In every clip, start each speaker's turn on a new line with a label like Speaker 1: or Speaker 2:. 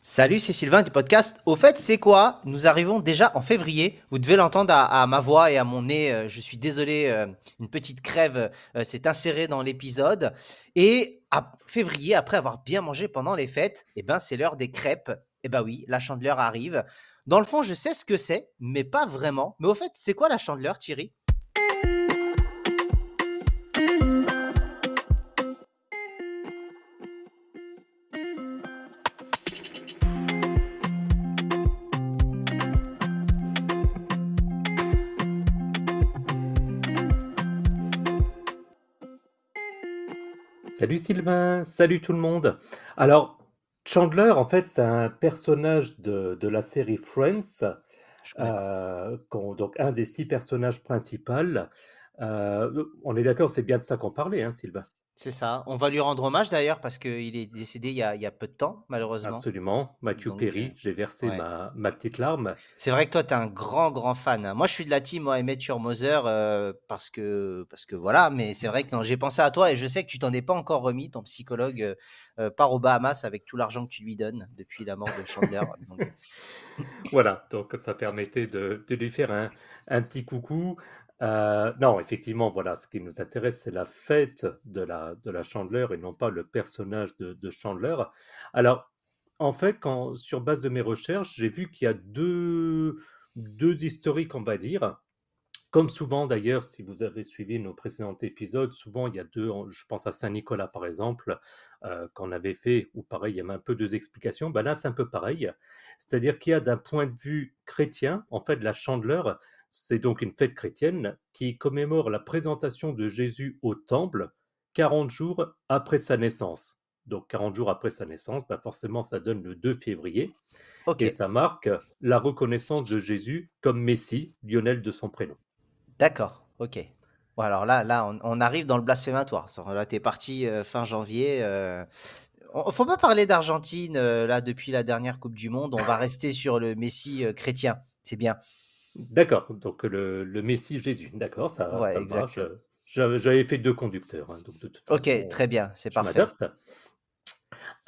Speaker 1: Salut, c'est Sylvain du podcast. Au fait, c'est quoi? Nous arrivons déjà en février. Vous devez l'entendre à, ma voix et à mon nez. Euh, Je suis désolé, euh, une petite crève euh, s'est insérée dans l'épisode. Et à février, après avoir bien mangé pendant les fêtes, eh ben, c'est l'heure des crêpes. Eh ben oui, la chandeleur arrive. Dans le fond, je sais ce que c'est, mais pas vraiment. Mais au fait, c'est quoi la chandeleur, Thierry?
Speaker 2: Salut Sylvain, salut tout le monde. Alors, Chandler, en fait, c'est un personnage de, de la série Friends, euh, donc un des six personnages principaux. Euh, on est d'accord, c'est bien de ça qu'on parlait, hein, Sylvain?
Speaker 1: C'est ça. On va lui rendre hommage d'ailleurs parce qu'il est décédé il y a, il y a peu de temps, malheureusement.
Speaker 2: Absolument. Matthew
Speaker 1: Donc, euh,
Speaker 2: Perry, j'ai versé
Speaker 1: ouais.
Speaker 2: ma, ma petite larme.
Speaker 1: C'est vrai que toi, tu es un grand, grand fan. Moi, je suis de la team Your Mother euh, parce que, parce que voilà, mais c'est vrai que j'ai pensé à toi et je sais que tu t'en es pas encore remis. Ton psychologue euh, euh, part aux Bahamas avec tout l'argent que tu lui donnes depuis la mort de Chandler. Donc,
Speaker 2: Voilà, donc ça permettait de, de lui faire un, un petit coucou. Euh, non, effectivement, voilà, ce qui nous intéresse, c'est la fête de la, de la Chandeleur et non pas le personnage de, de Chandler. Alors, en fait, sur base de mes recherches, j'ai vu qu'il y a deux, deux historiques, on va dire. Comme souvent d'ailleurs, si vous avez suivi nos précédents épisodes, souvent il y a deux, je pense à Saint-Nicolas par exemple, euh, qu'on avait fait, où pareil, il y avait un peu deux explications. Ben là, c'est un peu pareil. C'est-à-dire qu'il y a d'un point de vue chrétien, en fait, la Chandeleur, c'est donc une fête chrétienne qui commémore la présentation de Jésus au temple 40 jours après sa naissance. Donc 40 jours après sa naissance, ben forcément, ça donne le 2 février, et ça marque la reconnaissance de Jésus comme Messie, Lionel de son prénom.
Speaker 1: d'accord, ok. Bon, alors là, là, on, on arrive dans le blasphématoire. Là, t'es parti euh, fin janvier. Euh... on- Faut pas parler d'Argentine euh, là depuis la dernière Coupe du Monde. On va rester sur le Messie euh, chrétien. C'est bien.
Speaker 2: D'accord, donc le, le Messie Jésus, d'accord, ça,
Speaker 1: Ouais,
Speaker 2: ça me va.
Speaker 1: exact.
Speaker 2: je- j'avais j'avais fait deux conducteurs, hein, donc de toute
Speaker 1: Ok,
Speaker 2: façon,
Speaker 1: très bien, c'est
Speaker 2: je
Speaker 1: parfait.
Speaker 2: m'adapte.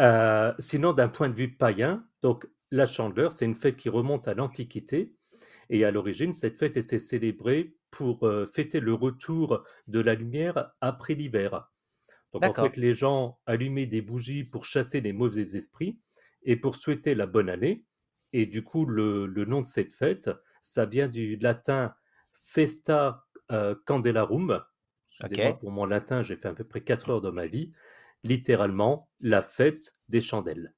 Speaker 2: Euh, sinon, d'un point de vue païen, donc la Chandeleur, c'est une fête qui remonte à l'Antiquité, et à l'origine, cette fête était célébrée pour euh, fêter le retour de la lumière après l'hiver. Donc en
Speaker 1: D'accord.
Speaker 2: fait, les gens allumaient des bougies pour chasser les mauvais esprits et pour souhaiter la bonne année. Et du coup, le, le nom de cette fête, ça vient du latin Festa euh, Candelarum. Pour mon latin, j'ai fait à peu près 4 heures de ma vie. Littéralement, la fête des chandelles.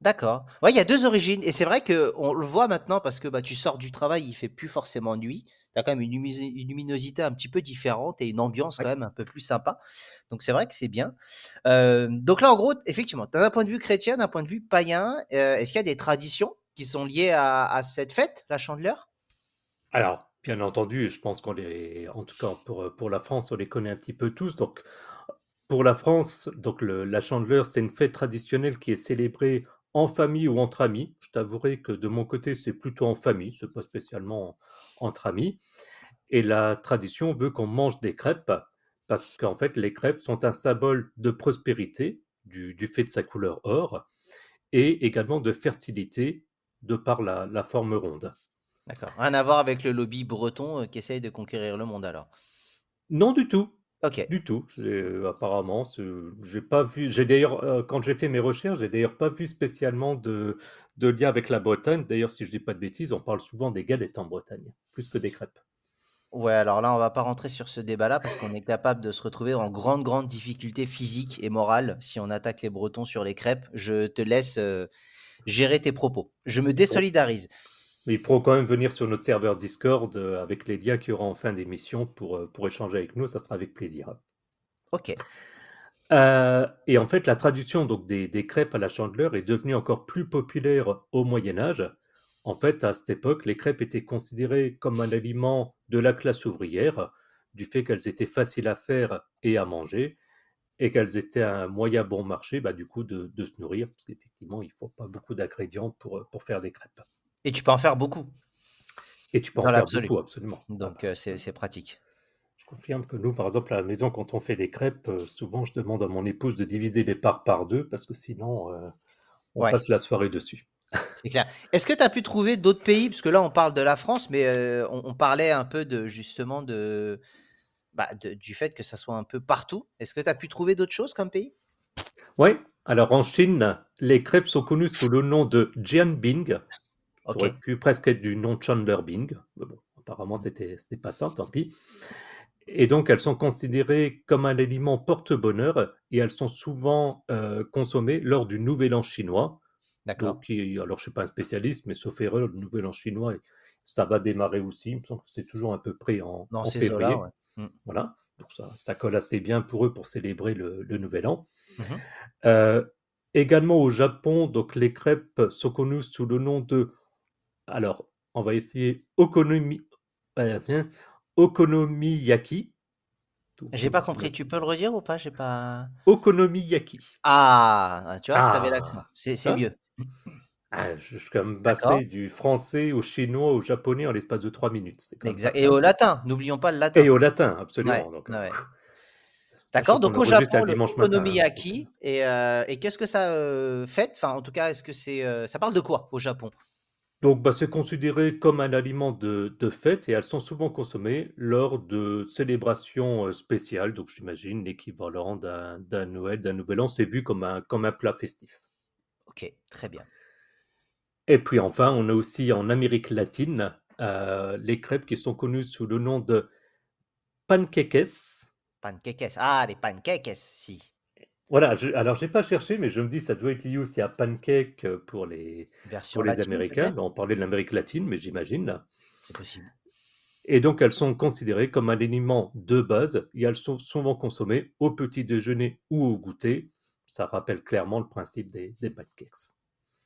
Speaker 1: D'accord. Ouais, il y a deux origines. Et c'est vrai que on le voit maintenant parce que bah, tu sors du travail, il fait plus forcément nuit. Tu as quand même une, lumi- une luminosité un petit peu différente et une ambiance quand même un peu plus sympa. Donc c'est vrai que c'est bien. Euh, donc là, en gros, effectivement, d'un point de vue chrétien, d'un point de vue païen, euh, est-ce qu'il y a des traditions qui sont liées à, à cette fête, la Chandeleur?
Speaker 2: Alors, bien entendu, je pense qu'on les, en tout cas pour, la France, on les connaît un petit peu tous. Donc, pour la France, donc la Chandeleur, c'est une fête traditionnelle qui est célébrée en famille ou entre amis. Je t'avouerai que de mon côté, c'est plutôt en famille, c'est pas spécialement entre amis. Et la tradition veut qu'on mange des crêpes parce qu'en fait, les crêpes sont un symbole de prospérité du, fait de sa couleur or et également de fertilité de par la forme ronde.
Speaker 1: D'accord. Rien à voir avec le lobby breton euh, qui essaye de conquérir le monde alors.
Speaker 2: Non du tout.
Speaker 1: Ok.
Speaker 2: Du tout. Euh, apparemment, c'est- j'ai pas vu. J'ai d'ailleurs, euh, quand j'ai fait mes recherches, j'ai d'ailleurs pas vu spécialement de, de lien avec la Bretagne. D'ailleurs, si je dis pas de bêtises, on parle souvent des galettes en Bretagne, plus que des crêpes.
Speaker 1: Ouais, alors là, on va pas rentrer sur ce débat-là parce qu'on est capable de se retrouver en grande, grande difficulté physique et morale si on attaque les Bretons sur les crêpes. Je te laisse euh, gérer tes propos. Je me désolidarise.
Speaker 2: Mais ils pourront quand même venir sur notre serveur Discord euh, avec les liens qu'il y aura en fin d'émission pour, euh, pour échanger avec nous. Ça sera avec plaisir.
Speaker 1: Ok.
Speaker 2: Euh, et en fait, la traduction donc, des, des crêpes à la chandeleur est devenue encore plus populaire au Moyen Âge. En fait, à cette époque, les crêpes étaient considérées comme un aliment de la classe ouvrière, du fait qu'elles étaient faciles à faire et à manger, et qu'elles étaient un moyen bon marché, bah, du coup, de, de se nourrir, parce qu'effectivement, il ne faut pas beaucoup d'ingrédients pour, pour faire des crêpes.
Speaker 1: Et tu peux en faire beaucoup
Speaker 2: Et tu peux en faire beaucoup, absolument.
Speaker 1: Donc, euh, c'est pratique.
Speaker 2: Je confirme que nous, par exemple, à la maison, quand on fait des crêpes, euh, souvent je demande à mon épouse de diviser les parts par deux, parce que sinon, euh, on
Speaker 1: Ouais.
Speaker 2: passe la soirée dessus.
Speaker 1: C'est clair. Est-ce que tu as pu trouver d'autres pays? Parce que là, on parle de la France, mais euh, on, on parlait un peu de justement de, bah, de- du fait que ça soit un peu partout. Est-ce que tu as pu trouver d'autres choses comme pays?
Speaker 2: Oui, alors en Chine, les crêpes sont connues sous le nom de Jianbing. Ça
Speaker 1: Ok.
Speaker 2: aurait pu presque être du nom Chandler Bing. Mais bon, apparemment, c'était pas ça, tant pis. Et donc, elles sont considérées comme un aliment porte-bonheur et elles sont souvent euh, consommées lors du Nouvel An chinois.
Speaker 1: D'accord.
Speaker 2: Alors, je ne suis pas un spécialiste, mais sauf erreur, le Nouvel An chinois, ça va démarrer aussi. Il me semble que c'est toujours à peu près en,
Speaker 1: Dans
Speaker 2: en février.
Speaker 1: ouais.
Speaker 2: Voilà. Donc, ça, ça colle assez bien pour eux pour célébrer le, le Nouvel An.
Speaker 1: Mhm.
Speaker 2: Euh, également au Japon, donc les crêpes sont connues sous le nom de. Alors, on va essayer Okonomi, euh, hein, Okonomiyaki.
Speaker 1: J'ai pas
Speaker 2: euh,
Speaker 1: compris. Tu peux le redire ou pas? J'ai pas.
Speaker 2: Okonomiyaki.
Speaker 1: Ah, tu vois,
Speaker 2: Ah.
Speaker 1: t'avais l'accent. C'est
Speaker 2: Hein?
Speaker 1: mieux.
Speaker 2: Ah, je, suis quand même passé du français au chinois au japonais en l'espace de trois minutes.
Speaker 1: Exact. Et au latin. N'oublions pas le latin.
Speaker 2: Et au latin, absolument.
Speaker 1: Ouais,
Speaker 2: Donc,
Speaker 1: ouais, ouais.
Speaker 2: sachant
Speaker 1: D'accord. Donc au Japon, le
Speaker 2: matin, hein.
Speaker 1: okonomiyaki. Et, euh, et qu'est-ce que ça euh, fait? Enfin, en tout cas, est-ce que c'est, euh, ça parle de quoi au Japon?
Speaker 2: Donc, bah, c'est considéré comme un aliment de, de fête et elles sont souvent consommées lors de célébrations euh, spéciales. Donc, j'imagine l'équivalent d'un d'un Noël, d'un Nouvel An, c'est vu comme un, comme un plat festif.
Speaker 1: Ok, très bien.
Speaker 2: Et puis enfin, on a aussi en Amérique latine euh, les crêpes qui sont connues sous le nom de panqueques.
Speaker 1: Pancakes. Ah, les pancakes, si.
Speaker 2: Voilà, je, alors j'ai pas cherché, mais je me dis ça doit être lié aussi à pancake euh, pour les,
Speaker 1: Version
Speaker 2: pour les
Speaker 1: latine,
Speaker 2: Américains. on parlait de l'Amérique latine, mais j'imagine. là.
Speaker 1: C'est possible.
Speaker 2: Et donc, elles sont considérées comme un aliment de base et elles sont souvent consommées au petit déjeuner ou au goûter. Ça rappelle clairement le principe des, des pancakes.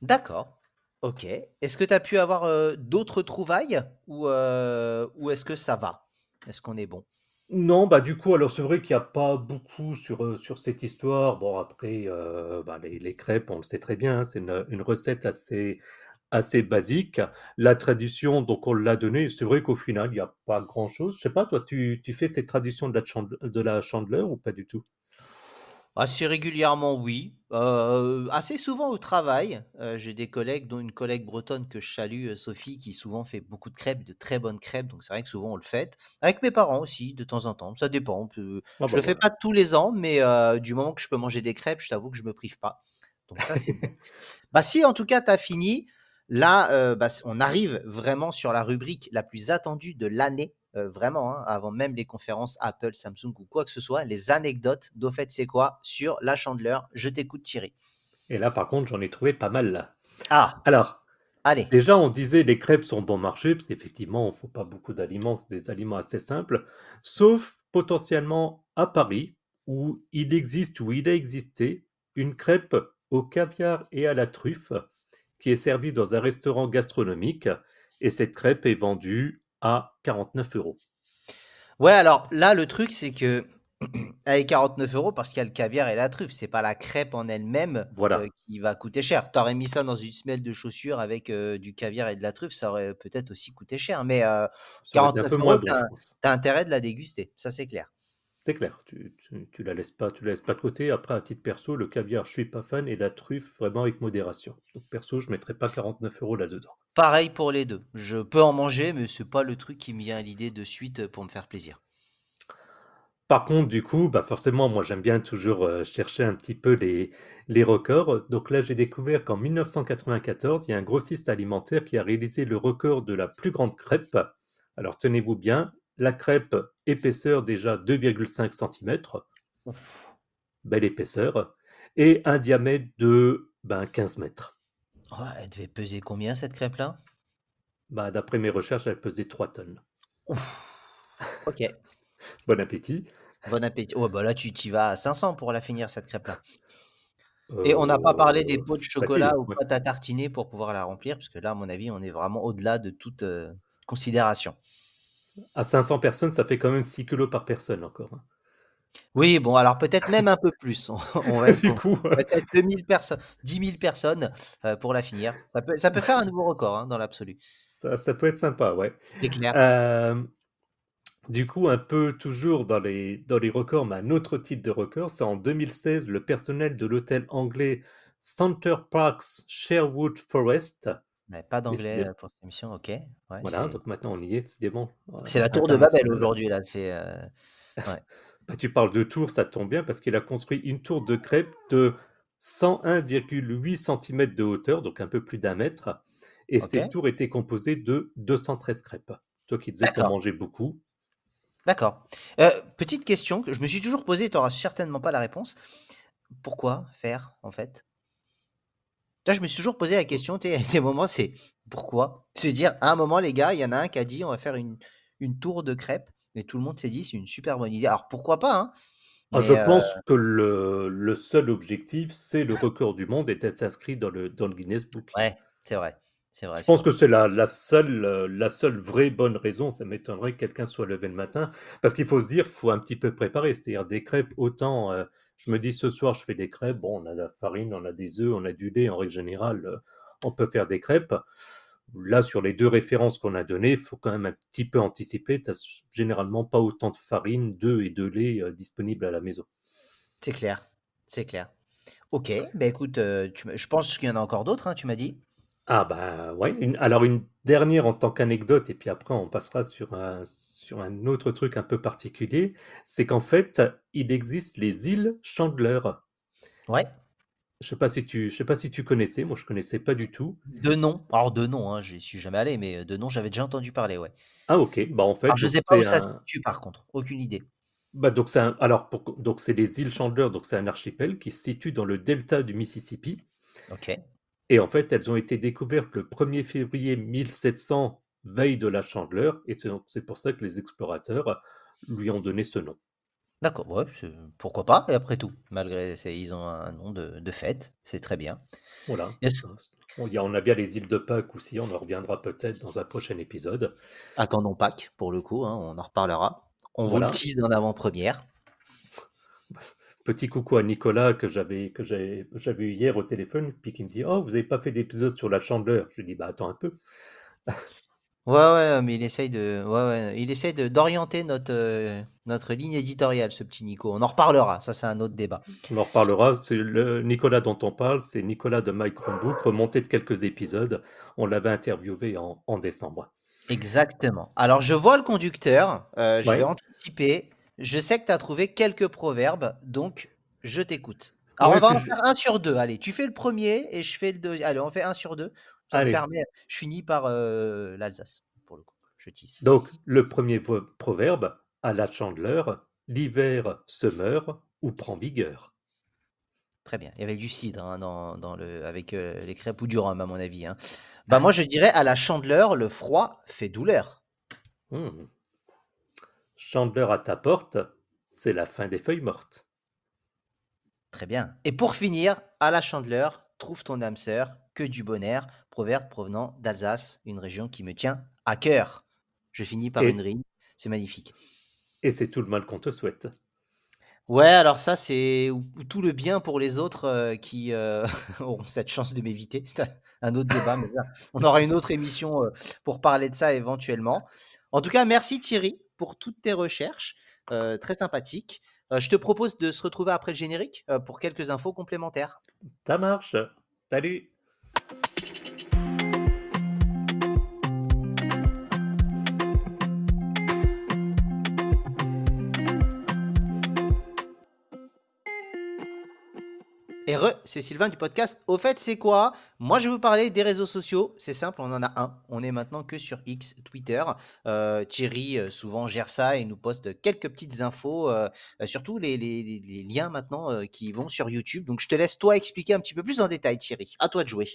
Speaker 1: D'accord. Ok. Est-ce que tu as pu avoir euh, d'autres trouvailles ou, euh, ou est-ce que ça va? Est-ce qu'on est bon?
Speaker 2: Non, bah du coup, alors c'est vrai qu'il n'y a pas beaucoup sur, euh, sur cette histoire. Bon, après, euh, bah, les, les crêpes, on le sait très bien, hein, c'est une, recette assez, assez basique. La tradition, donc on l'a donnée. C'est vrai qu'au final, il n'y a pas grand-chose. Je sais pas, toi, tu, tu fais cette tradition de la, de la chandeleur ou pas du tout?
Speaker 1: Assez régulièrement, oui. Euh, assez souvent au travail. Euh, j'ai des collègues, dont une collègue bretonne que je salue, euh, Sophie, qui souvent fait beaucoup de crêpes, de très bonnes crêpes. Donc c'est vrai que souvent on le fait. Avec mes parents aussi, de temps en temps. Ça dépend. Euh,
Speaker 2: Ah
Speaker 1: Je
Speaker 2: bah
Speaker 1: le fais
Speaker 2: voilà.
Speaker 1: pas tous les ans, mais du moment que je peux manger des crêpes, je t'avoue que je me prive pas. Donc ça, c'est bon. Bah si en tout cas tu as fini, là bah, on arrive vraiment sur la rubrique la plus attendue de l'année, euh, vraiment, hein, avant même les conférences Apple, Samsung ou quoi que ce soit, les anecdotes d'au fait c'est quoi sur la chandeleur. Je t'écoute Thierry.
Speaker 2: Et là, par contre, j'en ai trouvé pas mal là.
Speaker 1: Ah,
Speaker 2: Alors,
Speaker 1: allez.
Speaker 2: Déjà, on disait les crêpes sont bon marché, parce qu'effectivement, il ne faut pas beaucoup d'aliments, c'est des aliments assez simples, sauf potentiellement à Paris, où il existe, où il a existé, une crêpe au caviar et à la truffe, qui est servie dans un restaurant gastronomique, et cette crêpe est vendue à 49 euros.
Speaker 1: Ouais, alors là le truc c'est que elle est 49 euros parce qu'il y a le caviar et la truffe. C'est pas la crêpe en elle-même
Speaker 2: Voilà.
Speaker 1: euh, qui va coûter cher. T'aurais mis ça dans une semelle de chaussures avec euh, du caviar et de la truffe, ça aurait peut-être aussi coûté cher. Mais euh,
Speaker 2: Ça aurait été
Speaker 1: 49
Speaker 2: un peu
Speaker 1: euros,
Speaker 2: bon,
Speaker 1: t'as intérêt de la déguster, ça c'est clair.
Speaker 2: C'est clair, tu, tu, tu la laisses pas, tu la laisses pas de côté. Après, à titre perso, le caviar, je suis pas fan, et la truffe, vraiment avec modération. Donc perso, je mettrais pas 49 euros là-dedans.
Speaker 1: Pareil pour les deux. Je peux en manger, mais c'est pas le truc qui me vient à l'idée de suite pour me faire plaisir.
Speaker 2: Par contre, du coup, bah forcément, moi j'aime bien toujours euh, chercher un petit peu les, les records. Donc là, j'ai découvert qu'en 1994, il y a un grossiste alimentaire qui a réalisé le record de la plus grande crêpe. Alors tenez-vous bien, la crêpe épaisseur déjà 2,5 cm, belle épaisseur, et un diamètre de ben, 15 mètres.
Speaker 1: Oh, elle devait peser combien cette crêpe-là?
Speaker 2: Bah, D'après mes recherches, elle pesait 3 tonnes.
Speaker 1: Ouf. Ok.
Speaker 2: Bon appétit.
Speaker 1: Bon appétit. Oh bah là tu t'y vas à 500 pour la finir cette crêpe-là. Et on n'a pas parlé des
Speaker 2: Euh,
Speaker 1: pots de
Speaker 2: facile,
Speaker 1: chocolat ou
Speaker 2: ouais.
Speaker 1: pâte à tartiner pour pouvoir la remplir, parce que là, à mon avis, on est vraiment au-delà de toute euh, considération.
Speaker 2: À 500 personnes, ça fait quand même 6 kilos par personne encore. hein.
Speaker 1: Oui, bon, alors peut-être même un peu plus. On,
Speaker 2: du coup,
Speaker 1: Peut-être 2000 personnes, 10 000 personnes euh, pour la finir. Ça peut, ça peut faire un nouveau record hein, dans l'absolu.
Speaker 2: ça, ça peut être sympa, ouais.
Speaker 1: C'est clair.
Speaker 2: Euh, du coup, un peu toujours dans les, dans les records, mais un autre type de record, c'est en 2016, le personnel de l'hôtel anglais Center Parks Sherwood Forest.
Speaker 1: Mais pas d'anglais pour cette émission, ok.
Speaker 2: voilà, donc maintenant on y est, décidément.
Speaker 1: C'est la tour de Babel aujourd'hui, là. C'est.
Speaker 2: bah, tu parles de tour, ça tombe bien parce qu'il a construit une tour de crêpes de 101,8 cm de hauteur, donc un peu plus d'un mètre. Et cette tour était composée de 213 crêpes. Toi qui disais qu'on mangeait beaucoup.
Speaker 1: D'accord. Euh, petite question que je me suis toujours posée, tu n'auras certainement pas la réponse. Pourquoi faire, en fait Là, je me suis toujours posé la question, tu sais, a des moments, c'est pourquoi? Se dire, à un moment, les gars, il y en a un qui a dit, on va faire une, une tour de crêpes, et tout le monde s'est dit, c'est une super bonne idée. Alors, pourquoi pas hein
Speaker 2: ah, je pense euh, que le, le seul objectif, c'est le record du monde et d'être inscrit dans le, dans le Guinness Book.
Speaker 1: Ouais, c'est vrai. C'est vrai.
Speaker 2: Je pense que c'est la, la, seule, la seule vraie bonne raison. Ça m'étonnerait que quelqu'un soit levé le matin. Parce qu'il faut se dire, il faut un petit peu préparer. C'est-à-dire des crêpes, autant. Euh, je me dis ce soir, je fais des crêpes. Bon, on a de la farine, on a des œufs, on a du lait. En règle générale, on peut faire des crêpes. Là, sur les deux références qu'on a données, il faut quand même un petit peu anticiper. Tu n'as généralement pas autant de farine, d'œufs et de lait euh, disponibles à la maison.
Speaker 1: C'est clair, c'est clair. Ok, ben écoute, euh, je pense qu'il y en a encore d'autres, hein, tu m'as dit.
Speaker 2: Ah bah ouais, alors une dernière en tant qu'anecdote, et puis après on passera sur un, sur un autre truc un peu particulier, c'est qu'en fait, il existe les îles Chandler.
Speaker 1: Ouais.
Speaker 2: Je sais pas si tu, je sais pas si tu connaissais. Moi, je connaissais pas du tout.
Speaker 1: De nom. Alors de nom, hein, j'y suis jamais allé, mais de nom, j'avais déjà entendu parler, ouais.
Speaker 2: Ah ok. Bah en fait.
Speaker 1: je sais pas où ça se situe par contre. Aucune idée.
Speaker 2: Bah donc c'est alors donc c'est les îles Chandler, donc c'est un archipel qui se situe dans le delta du Mississippi.
Speaker 1: Ok.
Speaker 2: Et en fait, elles ont été découvertes le 1er février 1700, veille de la Chandler, et c'est pour ça que les explorateurs lui ont donné ce nom.
Speaker 1: D'accord, ouais, pourquoi pas, et après tout, malgré ils ont un nom de, fête, c'est très bien.
Speaker 2: Voilà. On a bien les îles de Pâques aussi, on en reviendra peut-être dans un prochain épisode.
Speaker 1: Attendons Pâques, pour le coup, hein, on en reparlera. On vous le tease en avant-première.
Speaker 2: Petit coucou à Nicolas que j'avais que j'avais eu hier au téléphone, puis qui me dit Oh, vous n'avez pas fait d'épisode sur la chandeleur Je lui dis Bah attends un peu.
Speaker 1: Ouais, ouais, mais il essaye de, ouais, ouais, il essaye d'orienter notre euh, notre ligne éditoriale, ce petit Nico. On en reparlera. Ça, c'est un autre débat.
Speaker 2: On en reparlera. C'est le Nicolas dont on parle, c'est Nicolas de Mike Chromebook, remonté de quelques épisodes. On l'avait interviewé en, en, décembre.
Speaker 1: Exactement. Alors, je vois le conducteur. Euh, je vais anticiper. Je sais que tu as trouvé quelques proverbes, donc je t'écoute. Alors, on va en faire un sur deux. Allez, tu fais le premier et je fais le deuxième. Allez, on fait un sur deux permet, je finis par euh, l'Alsace, pour le coup. Je tisse.
Speaker 2: Donc, le premier proverbe, à la chandeleur, l'hiver se meurt ou prend vigueur.
Speaker 1: Très bien. Il y avait du cidre hein, dans, le, avec euh, les crêpes ou du rhum, à mon avis. Hein. Bah, moi, je dirais à la chandeleur, le froid fait douleur.
Speaker 2: Mmh. Chandeleur à ta porte, c'est la fin des feuilles mortes.
Speaker 1: Très bien. Et pour finir, à la chandeleur, trouve ton âme sœur, que du bonheur, proverbe provenant d'Alsace, une région qui me tient à cœur. Je finis par une rime, c'est magnifique.
Speaker 2: Et c'est tout le mal qu'on te souhaite.
Speaker 1: Ouais, alors ça, c'est tout le bien pour les autres euh, qui euh, auront cette chance de m'éviter. C'est un, autre débat, mais on aura une autre émission euh, pour parler de ça éventuellement. En tout cas, merci Thierry pour toutes tes recherches, très sympathiques. je te propose de se retrouver après le générique pour quelques infos complémentaires.
Speaker 2: Ça marche. Salut
Speaker 1: c'est Sylvain du podcast. Au fait, c'est quoi? Moi, je vais vous parler des réseaux sociaux. C'est simple, on en a un. On est maintenant que sur X, Twitter. Euh, Thierry, euh, souvent, gère ça et nous poste quelques petites infos, euh, surtout les, liens maintenant qui vont sur YouTube. Donc, je te laisse toi expliquer un petit peu plus en détail, Thierry. À toi de jouer.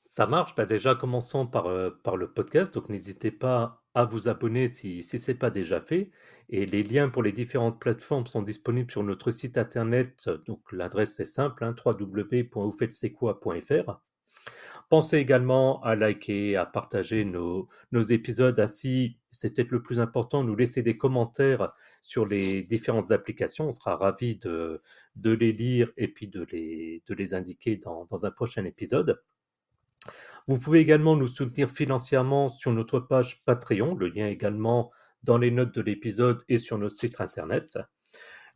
Speaker 2: Ça marche. Bah déjà, commençons par, le podcast. Donc, n'hésitez pas à vous abonner si, ce n'est pas déjà fait. Et les liens pour les différentes plateformes sont disponibles sur notre site internet. Donc l'adresse est simple, hein, Pensez également à liker, à partager nos, épisodes. Ainsi, c'est peut-être le plus important, nous laisser des commentaires sur les différentes applications. On sera ravis de, les lire et puis de les, indiquer dans un prochain épisode. Vous pouvez également nous soutenir financièrement sur notre page Patreon, le lien également dans les notes de l'épisode et sur notre site internet.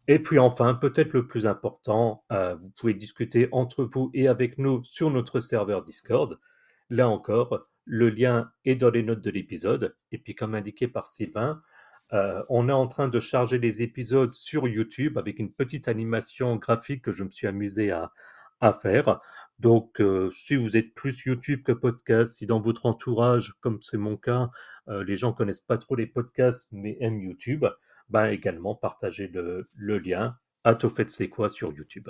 Speaker 2: Et puis enfin, peut-être le plus important, euh, vous pouvez discuter entre vous et avec nous sur notre serveur Discord. Là encore, le lien est dans les notes de l'épisode. Et puis comme indiqué par Sylvain, euh, on est en train de charger les épisodes sur YouTube avec une petite animation graphique que je me suis amusé à, faire. Donc, euh, si vous êtes plus YouTube que podcast, si dans votre entourage, comme c'est mon cas, les gens connaissent pas trop les podcasts mais aiment YouTube, ben également partager le, lien. À Tau fait c'est quoi sur YouTube?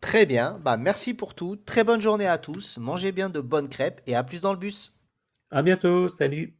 Speaker 1: Très bien, bah merci pour tout, très bonne journée à tous, mangez bien de bonnes crêpes et à plus dans le bus.
Speaker 2: À bientôt, salut